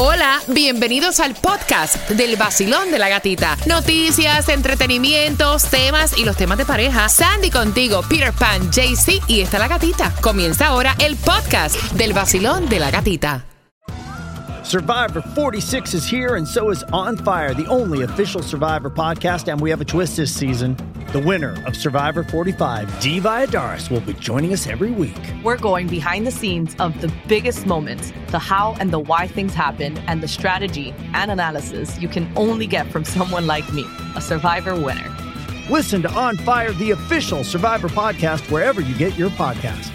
Hola, bienvenidos al podcast del vacilón de la gatita. Noticias, entretenimientos, temas y los temas de pareja. Sandy contigo, Peter Pan, JC y está la gatita. Comienza ahora el podcast del vacilón de la gatita. Survivor 46 is here, and so is On Fire, the only official Survivor podcast. And we have a twist this season. The winner of Survivor 45, Dee Valladares, will be joining us every week. We're going behind the scenes of the biggest moments, the how and the why things happen, and the strategy and analysis you can only get from someone like me, a Survivor winner. Listen to On Fire, the official Survivor podcast, wherever you get your podcast.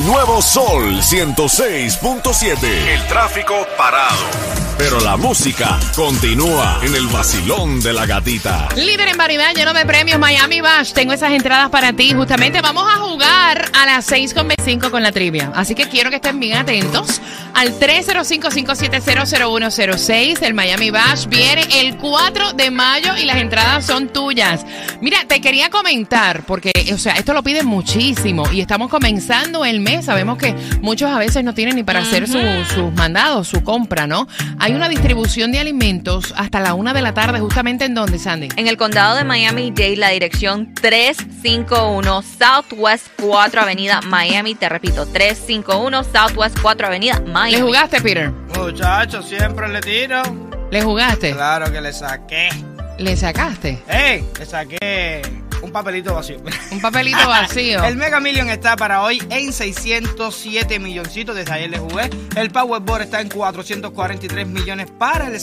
Nuevo Sol 106.7. El tráfico parado. Pero la música continúa en el vacilón de la gatita. Líder en variedad, lleno de premios, Miami Bash. Tengo esas entradas para ti. Justamente vamos a jugar a las 6.25 con la trivia. Así que quiero que estén bien atentos al 305-5700106 del Miami Bash. Viene el 4 de mayo y las entradas son tuyas. Mira, te quería comentar, porque, o sea, esto lo piden muchísimo y estamos comenzando el mes. Sabemos que muchos a veces no tienen ni para hacer su- sus mandados, su compra, ¿no? Hay una distribución de alimentos hasta la una de la tarde, justamente en donde, Sandy. En el condado de Miami-Dade, la dirección 351 Southwest 4 Avenida Miami. Te repito, 351 Southwest 4 Avenida Miami. ¿Le jugaste, Peter? Muchachos, siempre le tiro. ¿Le jugaste? Claro que le saqué. ¿Le sacaste? ¡Ey! Le saqué un papelito vacío. Un papelito vacío. El Mega Million está para hoy en 607 milloncitos. Desde ayer le jugué. El Powerball está en 443 millones para el